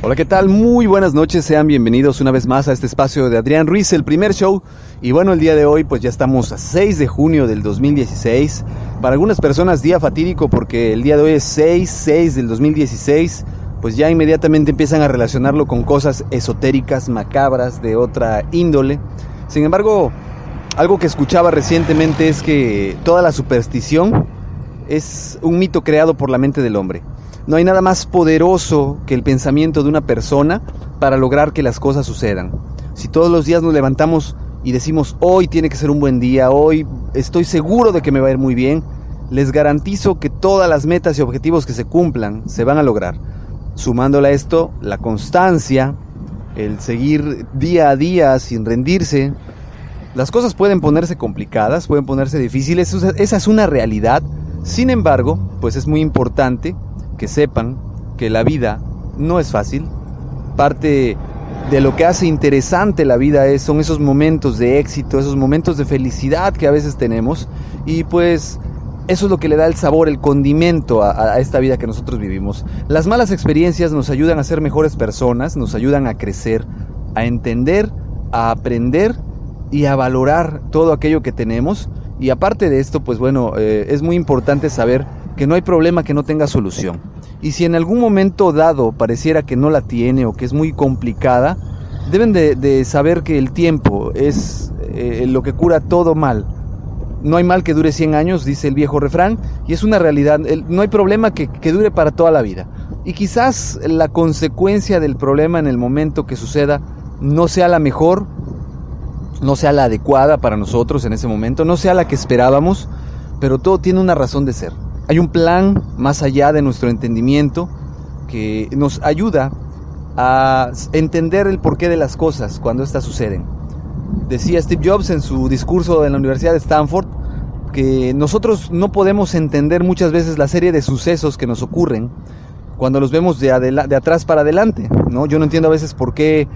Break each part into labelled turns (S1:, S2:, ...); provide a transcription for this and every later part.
S1: Hola, ¿qué tal? Muy buenas noches, sean bienvenidos una vez más a este espacio de Adrián Ruiz, el primer show. Y bueno, el día de hoy pues ya estamos a 6 de junio del 2016. Para algunas personas día fatídico porque el día de hoy es 6, 6 del 2016. Pues ya inmediatamente empiezan a relacionarlo con cosas esotéricas, macabras, de otra índole. Sin embargo, algo que escuchaba recientemente es que toda la superstición es un mito creado por la mente del hombre. No hay nada más poderoso que el pensamiento de una persona para lograr que las cosas sucedan. Si todos los días nos levantamos y decimos, hoy tiene que ser un buen día, hoy estoy seguro de que me va a ir muy bien, les garantizo que todas las metas y objetivos que se cumplan se van a lograr. Sumándole a esto la constancia, el seguir día a día sin rendirse. Las cosas pueden ponerse complicadas, pueden ponerse difíciles, esa es una realidad. Sin embargo, pues es muy importante que sepan que la vida no es fácil. Parte de lo que hace interesante la vida es, son esos momentos de éxito, esos momentos de felicidad que a veces tenemos. Y pues eso es lo que le da el sabor, el condimento a, esta vida que nosotros vivimos. Las malas experiencias nos ayudan a ser mejores personas, nos ayudan a crecer, a entender, a aprender y a valorar todo aquello que tenemos. Y aparte de esto, pues bueno, eh, es muy importante saber que no hay problema que no tenga solución. Y si en algún momento dado pareciera que no la tiene o que es muy complicada, deben de, saber que el tiempo es eh, lo que cura todo mal. No hay mal que dure 100 años, dice el viejo refrán, y es una realidad. no hay problema que, que dure para toda la vida. Y quizás la consecuencia del problema en el momento que suceda no sea la mejor, no sea la adecuada para nosotros en ese momento, no sea la que esperábamos, pero todo tiene una razón de ser. Hay un plan más allá de nuestro entendimiento que nos ayuda a entender el porqué de las cosas cuando éstas suceden. Decía Steve Jobs en su discurso en la Universidad de Stanford que nosotros no podemos entender muchas veces la serie de sucesos que nos ocurren cuando los vemos de, atrás para adelante. ¿no? Yo no entiendo a veces por qué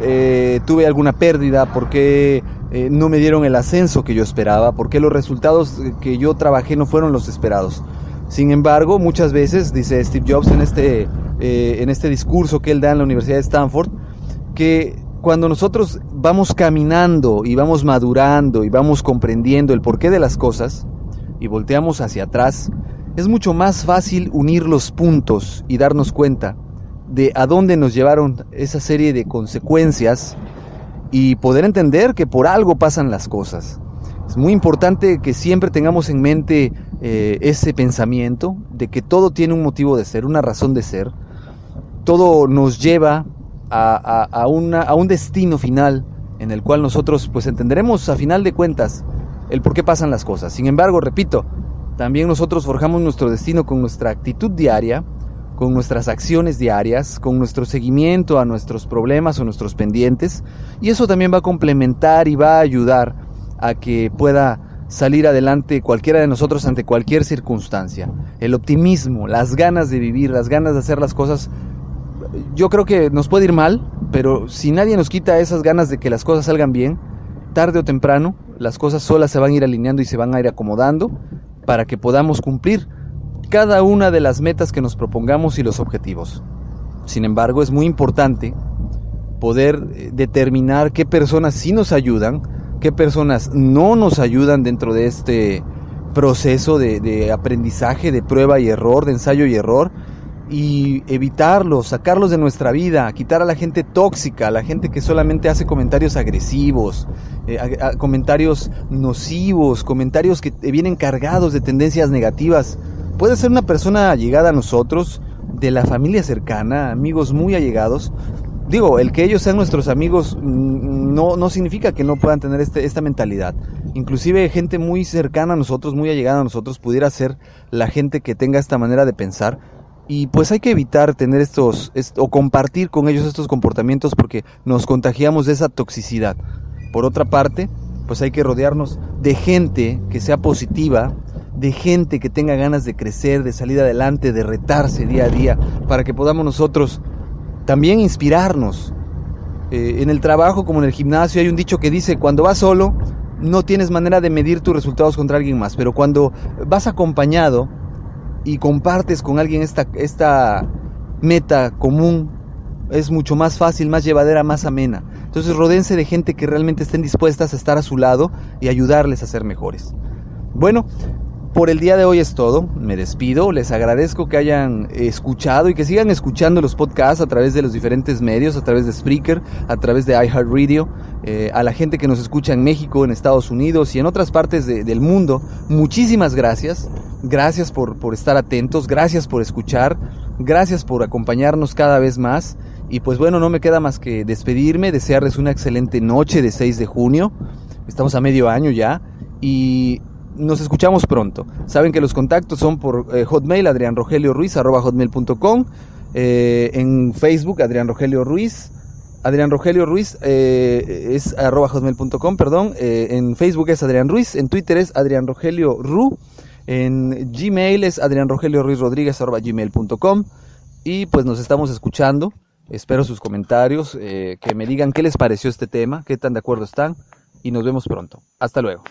S1: eh, tuve alguna pérdida, por qué eh, no me dieron el ascenso que yo esperaba, porque los resultados que yo trabajé no fueron los esperados. Sin embargo, muchas veces, dice Steve Jobs en este, eh, en este discurso que él da en la Universidad de Stanford, que cuando nosotros vamos caminando y vamos madurando y vamos comprendiendo el porqué de las cosas y volteamos hacia atrás, es mucho más fácil unir los puntos y darnos cuenta de a dónde nos llevaron esa serie de consecuencias y poder entender que por algo pasan las cosas. Es muy importante que siempre tengamos en mente eh, ese pensamiento de que todo tiene un motivo de ser, una razón de ser. Todo nos lleva a, a, una, a un destino final en el cual nosotros pues entenderemos a final de cuentas el por qué pasan las cosas. Sin embargo, repito, también nosotros forjamos nuestro destino con nuestra actitud diaria, con nuestras acciones diarias, con nuestro seguimiento a nuestros problemas o nuestros pendientes. Y eso también va a complementar y va a ayudar a que pueda salir adelante cualquiera de nosotros ante cualquier circunstancia. El optimismo, las ganas de vivir, las ganas de hacer las cosas, yo creo que nos puede ir mal, pero si nadie nos quita esas ganas de que las cosas salgan bien, tarde o temprano las cosas solas se van a ir alineando y se van a ir acomodando para que podamos cumplir cada una de las metas que nos propongamos y los objetivos. Sin embargo, es muy importante poder eh, determinar qué personas sí nos ayudan, qué personas no nos ayudan dentro de este proceso de, aprendizaje, de prueba y error, de ensayo y error, y evitarlos, sacarlos de nuestra vida, quitar a la gente tóxica, a la gente que solamente hace comentarios agresivos, eh, comentarios nocivos, comentarios que vienen cargados de tendencias negativas Puede ser una persona allegada a nosotros, de la familia cercana, amigos muy allegados. Digo, el que ellos sean nuestros amigos mm, no, no significa que no puedan tener este, esta mentalidad. Inclusive gente muy cercana a nosotros, muy allegada a nosotros, pudiera ser la gente que tenga esta manera de pensar. Y pues hay que evitar tener estos, o compartir con ellos estos comportamientos porque nos contagiamos de esa toxicidad. Por otra parte, pues hay que rodearnos de gente que sea positiva, de gente que tenga ganas de crecer, de salir adelante, de retarse día a día, para que podamos nosotros también inspirarnos. Eh, en el trabajo como en el gimnasio hay un dicho que dice, cuando vas solo, no tienes manera de medir tus resultados contra alguien más, pero cuando vas acompañado y compartes con alguien esta, esta meta común, es mucho más fácil, más llevadera, más amena. Entonces rodense de gente que realmente estén dispuestas a estar a su lado y ayudarles a ser mejores. Bueno, por el día de hoy es todo. Me despido. Les agradezco que hayan escuchado y que sigan escuchando los podcasts a través de los diferentes medios, a través de Spreaker, a través de iHeartRadio, eh, a la gente que nos escucha en México, en Estados Unidos y en otras partes del mundo. Muchísimas gracias. Gracias por, por estar atentos. Gracias por escuchar. Gracias por acompañarnos cada vez más. Y pues bueno, no me queda más que despedirme, desearles una excelente noche de 6 de junio. Estamos a medio año ya. Y nos escuchamos pronto. Saben que los contactos son por eh, hotmail, adrianrogelioruiz, eh, en Facebook, Adrián Rogelio Ruiz. Adrián Rogelio Ruiz eh, es arroba hotmail.com, perdón. en Facebook es Adrián Ruiz. En Twitter es Adrián Rogelio Ru. En Gmail es Adrián Rogelio Ruiz Rodríguez arroba gmail.com. Y pues nos estamos escuchando. Espero sus comentarios, que me digan qué les pareció este tema, qué tan de acuerdo están. Y nos vemos pronto. Hasta luego.